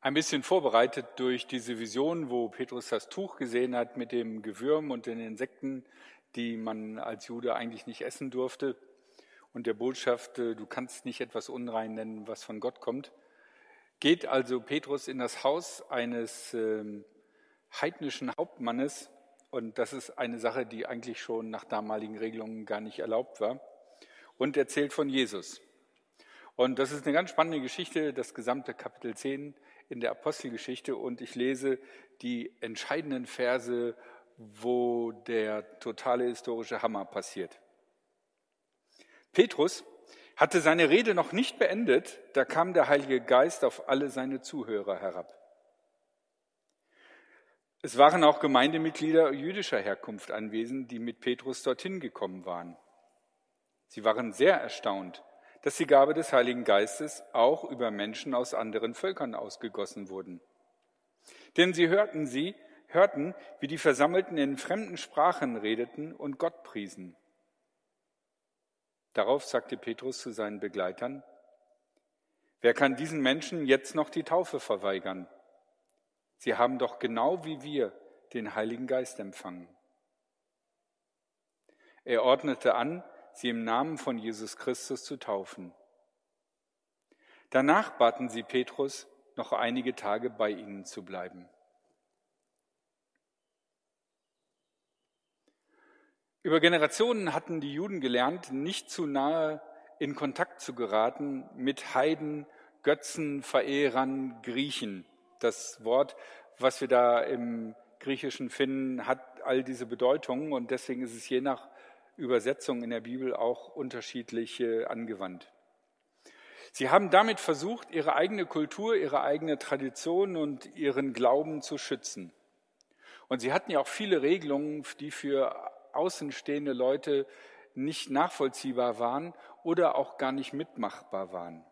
Ein bisschen vorbereitet durch diese Vision, wo Petrus das Tuch gesehen hat mit dem Gewürm und den Insekten, die man als Jude eigentlich nicht essen durfte, und der Botschaft, äh, du kannst nicht etwas unrein nennen, was von Gott kommt, geht also Petrus in das Haus eines ähm, heidnischen Hauptmannes, und das ist eine Sache, die eigentlich schon nach damaligen Regelungen gar nicht erlaubt war, und erzählt von Jesus. Und das ist eine ganz spannende Geschichte, das gesamte Kapitel 10 in der Apostelgeschichte. Und ich lese die entscheidenden Verse, wo der totale historische Hammer passiert. Petrus hatte seine Rede noch nicht beendet, da kam der Heilige Geist auf alle seine Zuhörer herab. Es waren auch Gemeindemitglieder jüdischer Herkunft anwesend, die mit Petrus dorthin gekommen waren. Sie waren sehr erstaunt, dass die Gabe des Heiligen Geistes auch über Menschen aus anderen Völkern ausgegossen wurden. Denn sie hörten sie, hörten, wie die Versammelten in fremden Sprachen redeten und Gott priesen. Darauf sagte Petrus zu seinen Begleitern, Wer kann diesen Menschen jetzt noch die Taufe verweigern? Sie haben doch genau wie wir den Heiligen Geist empfangen. Er ordnete an, sie im Namen von Jesus Christus zu taufen. Danach baten sie Petrus, noch einige Tage bei ihnen zu bleiben. Über Generationen hatten die Juden gelernt, nicht zu nahe in Kontakt zu geraten mit Heiden, Götzen, Verehrern, Griechen. Das Wort, was wir da im Griechischen finden, hat all diese Bedeutungen und deswegen ist es je nach Übersetzung in der Bibel auch unterschiedlich angewandt. Sie haben damit versucht, ihre eigene Kultur, ihre eigene Tradition und ihren Glauben zu schützen. Und sie hatten ja auch viele Regelungen, die für außenstehende Leute nicht nachvollziehbar waren oder auch gar nicht mitmachbar waren.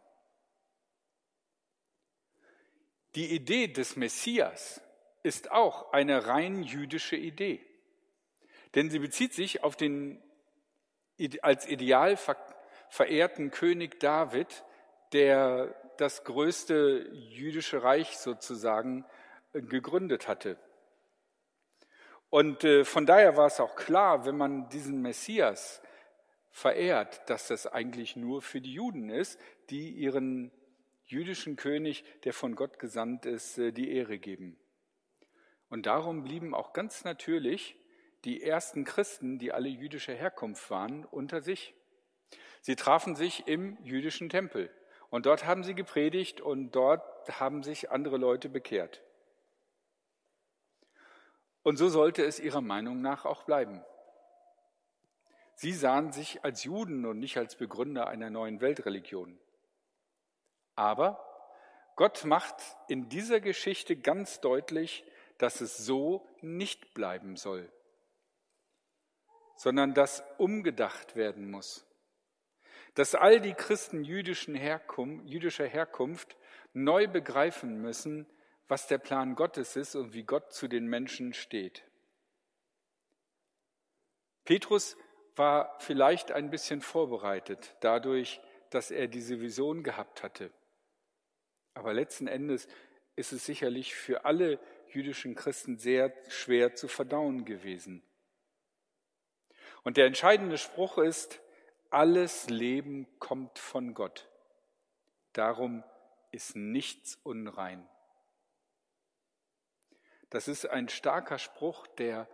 Die Idee des Messias ist auch eine rein jüdische Idee, denn sie bezieht sich auf den als ideal verehrten König David, der das größte jüdische Reich sozusagen äh, gegründet hatte. Und äh, von daher war es auch klar, wenn man diesen Messias verehrt, dass das eigentlich nur für die Juden ist, die ihren jüdischen König, der von Gott gesandt ist, äh, die Ehre geben. Und darum blieben auch ganz natürlich die ersten Christen, die alle jüdischer Herkunft waren, unter sich. Sie trafen sich im jüdischen Tempel und dort haben sie gepredigt und dort haben sich andere Leute bekehrt. Und so sollte es ihrer Meinung nach auch bleiben. Sie sahen sich als Juden und nicht als Begründer einer neuen Weltreligion. Aber Gott macht in dieser Geschichte ganz deutlich, dass es so nicht bleiben soll, sondern dass umgedacht werden muss. Dass all die Christen Herkunft, jüdischer Herkunft neu begreifen müssen, was der Plan Gottes ist und wie Gott zu den Menschen steht. Petrus war vielleicht ein bisschen vorbereitet dadurch, dass er diese Vision gehabt hatte. Aber letzten Endes ist es sicherlich für alle jüdischen Christen sehr schwer zu verdauen gewesen. Und der entscheidende Spruch ist, alles Leben kommt von Gott. Darum ist nichts unrein. Das ist ein starker Spruch, der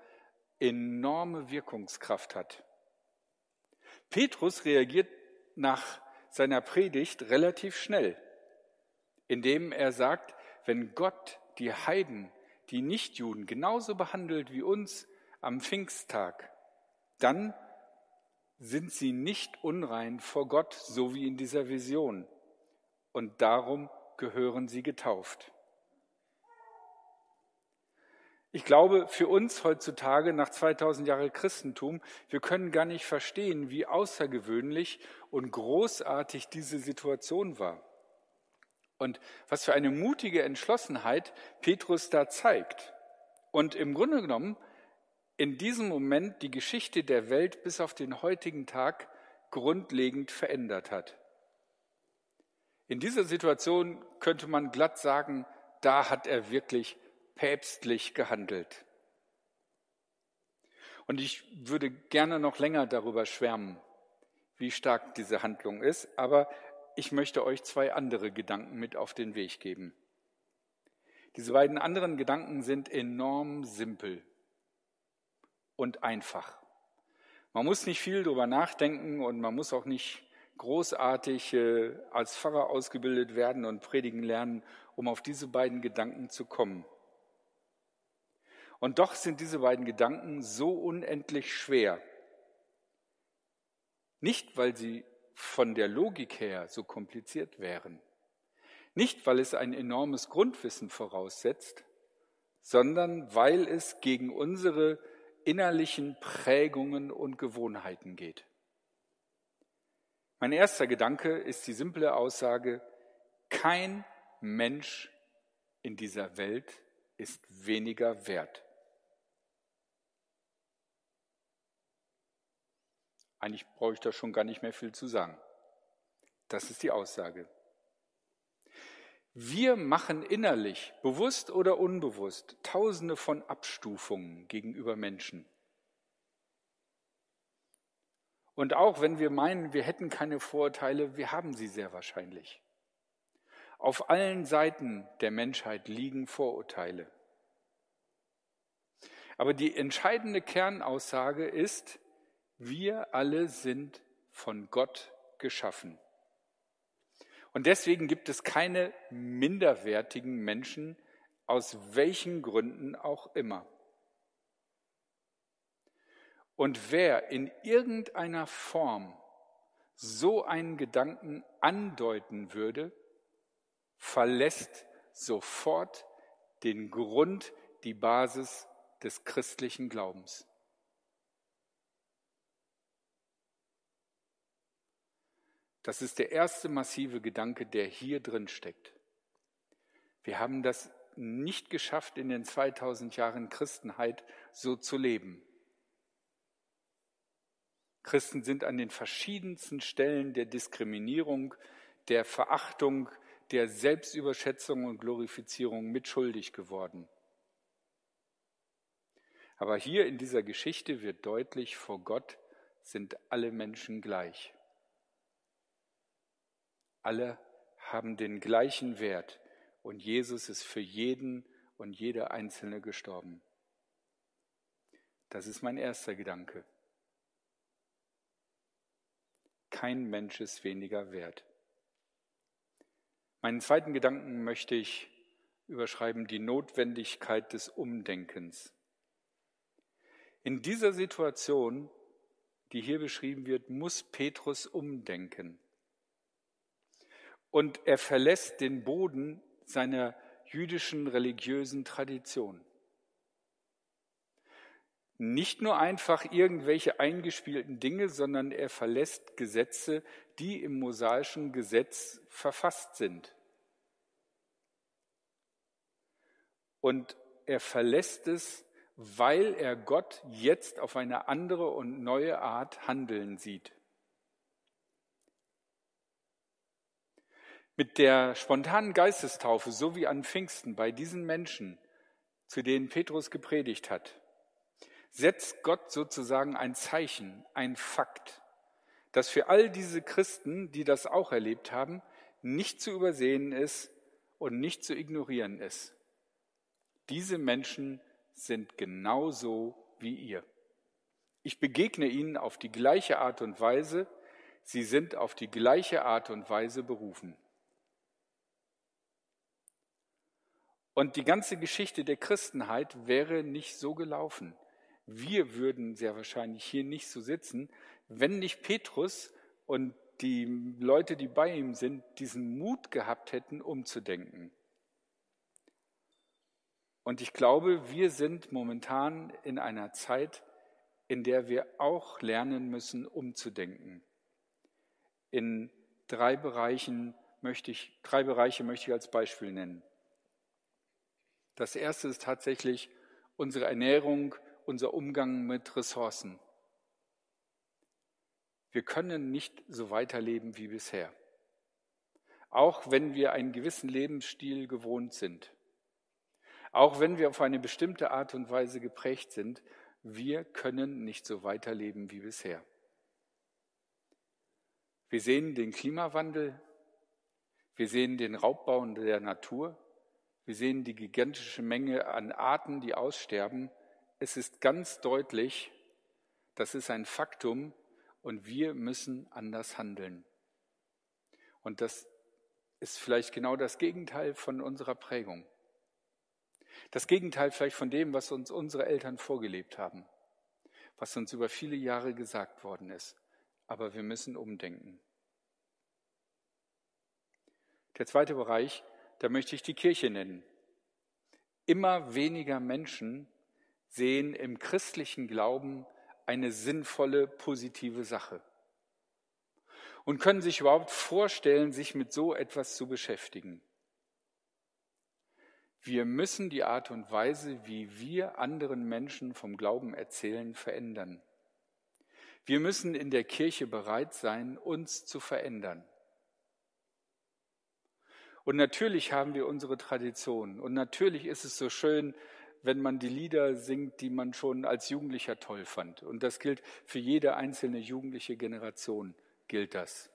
enorme Wirkungskraft hat. Petrus reagiert nach seiner Predigt relativ schnell, indem er sagt, wenn Gott die Heiden, die Nichtjuden genauso behandelt wie uns am Pfingsttag, dann sind sie nicht unrein vor Gott, so wie in dieser Vision. Und darum gehören sie getauft. Ich glaube, für uns heutzutage nach 2000 Jahren Christentum, wir können gar nicht verstehen, wie außergewöhnlich und großartig diese Situation war. Und was für eine mutige Entschlossenheit Petrus da zeigt. Und im Grunde genommen in diesem Moment die Geschichte der Welt bis auf den heutigen Tag grundlegend verändert hat. In dieser Situation könnte man glatt sagen, da hat er wirklich päpstlich gehandelt. Und ich würde gerne noch länger darüber schwärmen, wie stark diese Handlung ist, aber ich möchte euch zwei andere Gedanken mit auf den Weg geben. Diese beiden anderen Gedanken sind enorm simpel und einfach. Man muss nicht viel darüber nachdenken und man muss auch nicht großartig äh, als Pfarrer ausgebildet werden und predigen lernen, um auf diese beiden Gedanken zu kommen. Und doch sind diese beiden Gedanken so unendlich schwer. Nicht, weil sie von der Logik her so kompliziert wären, nicht, weil es ein enormes Grundwissen voraussetzt, sondern weil es gegen unsere innerlichen Prägungen und Gewohnheiten geht. Mein erster Gedanke ist die simple Aussage, kein Mensch in dieser Welt ist weniger wert. Eigentlich brauche ich da schon gar nicht mehr viel zu sagen. Das ist die Aussage. Wir machen innerlich, bewusst oder unbewusst, tausende von Abstufungen gegenüber Menschen. Und auch wenn wir meinen, wir hätten keine Vorurteile, wir haben sie sehr wahrscheinlich. Auf allen Seiten der Menschheit liegen Vorurteile. Aber die entscheidende Kernaussage ist, wir alle sind von Gott geschaffen. Und deswegen gibt es keine minderwertigen Menschen, aus welchen Gründen auch immer. Und wer in irgendeiner Form so einen Gedanken andeuten würde, verlässt sofort den Grund, die Basis des christlichen Glaubens. Das ist der erste massive Gedanke, der hier drin steckt. Wir haben das nicht geschafft, in den 2000 Jahren Christenheit so zu leben. Christen sind an den verschiedensten Stellen der Diskriminierung, der Verachtung, der Selbstüberschätzung und Glorifizierung mitschuldig geworden. Aber hier in dieser Geschichte wird deutlich, vor Gott sind alle Menschen gleich. Alle haben den gleichen Wert und Jesus ist für jeden und jede Einzelne gestorben. Das ist mein erster Gedanke. Kein Mensch ist weniger wert. Meinen zweiten Gedanken möchte ich überschreiben, die Notwendigkeit des Umdenkens. In dieser Situation, die hier beschrieben wird, muss Petrus umdenken und er verlässt den Boden seiner jüdischen religiösen Tradition. Nicht nur einfach irgendwelche eingespielten Dinge, sondern er verlässt Gesetze, die im mosaischen Gesetz verfasst sind. Und er verlässt es, weil er Gott jetzt auf eine andere und neue Art handeln sieht. Mit der spontanen Geistestaufe, so wie an Pfingsten bei diesen Menschen, zu denen Petrus gepredigt hat, setzt Gott sozusagen ein Zeichen, ein Fakt, das für all diese Christen, die das auch erlebt haben, nicht zu übersehen ist und nicht zu ignorieren ist. Diese Menschen sind genauso wie ihr. Ich begegne ihnen auf die gleiche Art und Weise, sie sind auf die gleiche Art und Weise berufen. Und die ganze Geschichte der Christenheit wäre nicht so gelaufen. Wir würden sehr wahrscheinlich hier nicht so sitzen, wenn nicht Petrus und die Leute, die bei ihm sind, diesen Mut gehabt hätten, umzudenken. Und ich glaube, wir sind momentan in einer Zeit, in der wir auch lernen müssen, umzudenken. In drei Bereichen möchte ich, drei Bereiche möchte ich als Beispiel nennen. Das erste ist tatsächlich unsere Ernährung, unser Umgang mit Ressourcen. Wir können nicht so weiterleben wie bisher. Auch wenn wir einen gewissen Lebensstil gewohnt sind. Auch wenn wir auf eine bestimmte Art und Weise geprägt sind, wir können nicht so weiterleben wie bisher. Wir sehen den Klimawandel, wir sehen den Raubbau der Natur, wir sehen die gigantische Menge an Arten, die aussterben. Es ist ganz deutlich, das ist ein Faktum und wir müssen anders handeln. Und das ist vielleicht genau das Gegenteil von unserer Prägung. Das Gegenteil vielleicht von dem, was uns unsere Eltern vorgelebt haben, was uns über viele Jahre gesagt worden ist. Aber wir müssen umdenken. Der zweite Bereich, da möchte ich die Kirche nennen. Immer weniger Menschen sehen im christlichen Glauben eine sinnvolle, positive Sache und können sich überhaupt vorstellen, sich mit so etwas zu beschäftigen. Wir müssen die Art und Weise, wie wir anderen Menschen vom Glauben erzählen, verändern. Wir müssen in der Kirche bereit sein, uns zu verändern. Und natürlich haben wir unsere Traditionen. Und natürlich ist es so schön, wenn man die Lieder singt, die man schon als Jugendlicher toll fand. Und das gilt für jede einzelne jugendliche Generation, gilt das.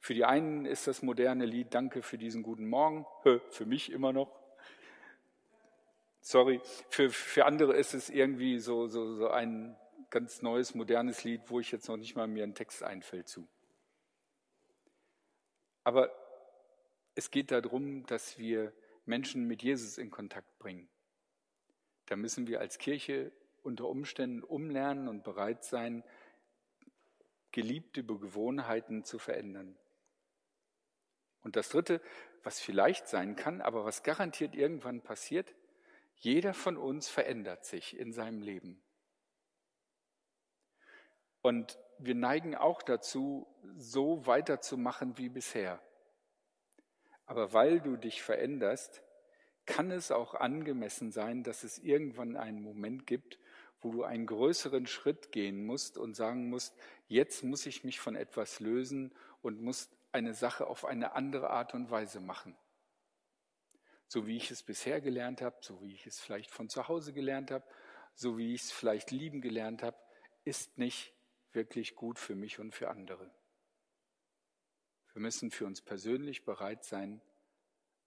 Für die einen ist das moderne Lied Danke für diesen guten Morgen, für mich immer noch. Sorry, für, für andere ist es irgendwie so, so, so ein ganz neues, modernes Lied, wo ich jetzt noch nicht mal mir einen Text einfällt zu. Aber es geht darum, dass wir Menschen mit Jesus in Kontakt bringen. Da müssen wir als Kirche unter Umständen umlernen und bereit sein, geliebte Gewohnheiten zu verändern. Und das Dritte, was vielleicht sein kann, aber was garantiert irgendwann passiert, jeder von uns verändert sich in seinem Leben. Und wir neigen auch dazu, so weiterzumachen wie bisher. Aber weil du dich veränderst, kann es auch angemessen sein, dass es irgendwann einen Moment gibt, wo du einen größeren Schritt gehen musst und sagen musst, jetzt muss ich mich von etwas lösen und muss eine Sache auf eine andere Art und Weise machen so wie ich es bisher gelernt habe, so wie ich es vielleicht von zu Hause gelernt habe, so wie ich es vielleicht lieben gelernt habe, ist nicht wirklich gut für mich und für andere. Wir müssen für uns persönlich bereit sein,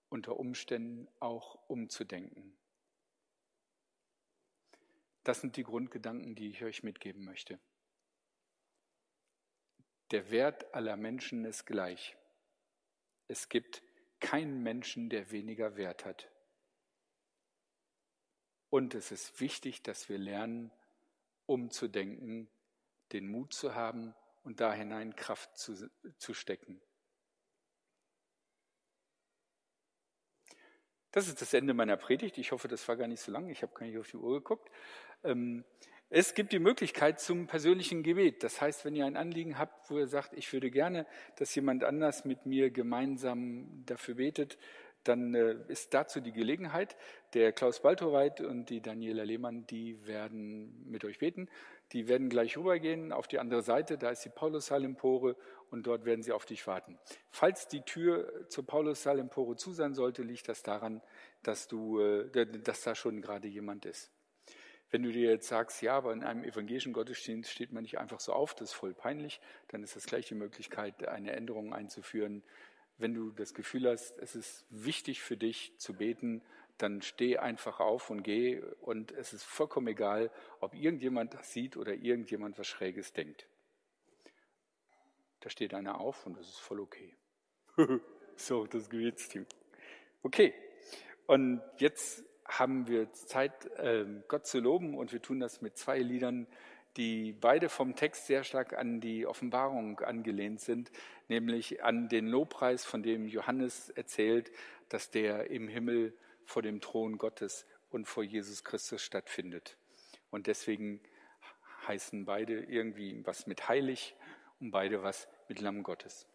unter Umständen auch umzudenken. Das sind die Grundgedanken, die ich euch mitgeben möchte. Der Wert aller Menschen ist gleich. Es gibt keinen Menschen, der weniger Wert hat. Und es ist wichtig, dass wir lernen, umzudenken, den Mut zu haben und da hinein Kraft zu, zu stecken. Das ist das Ende meiner Predigt. Ich hoffe, das war gar nicht so lang. Ich habe gar nicht auf die Uhr geguckt. Ähm, es gibt die Möglichkeit zum persönlichen Gebet. Das heißt, wenn ihr ein Anliegen habt, wo ihr sagt, ich würde gerne, dass jemand anders mit mir gemeinsam dafür betet, dann äh, ist dazu die Gelegenheit. Der Klaus Baltoreit und die Daniela Lehmann, die werden mit euch beten. Die werden gleich rübergehen auf die andere Seite. Da ist die Paulus-Salempore und dort werden sie auf dich warten. Falls die Tür zur Paulus-Salempore zu sein sollte, liegt das daran, dass, du, äh, dass da schon gerade jemand ist. Wenn du dir jetzt sagst, ja, aber in einem evangelischen Gottesdienst steht man nicht einfach so auf, das ist voll peinlich, dann ist das gleich die Möglichkeit, eine Änderung einzuführen. Wenn du das Gefühl hast, es ist wichtig für dich zu beten, dann steh einfach auf und geh und es ist vollkommen egal, ob irgendjemand das sieht oder irgendjemand was Schräges denkt. Da steht einer auf und das ist voll okay. so, das Gebetsteam. Okay, und jetzt haben wir Zeit, ähm, Gott zu loben und wir tun das mit zwei Liedern, die beide vom Text sehr stark an die Offenbarung angelehnt sind, nämlich an den Lobpreis, von dem Johannes erzählt, dass der im Himmel vor dem Thron Gottes und vor Jesus Christus stattfindet. Und deswegen heißen beide irgendwie was mit heilig beide was mit Lamm Gottes.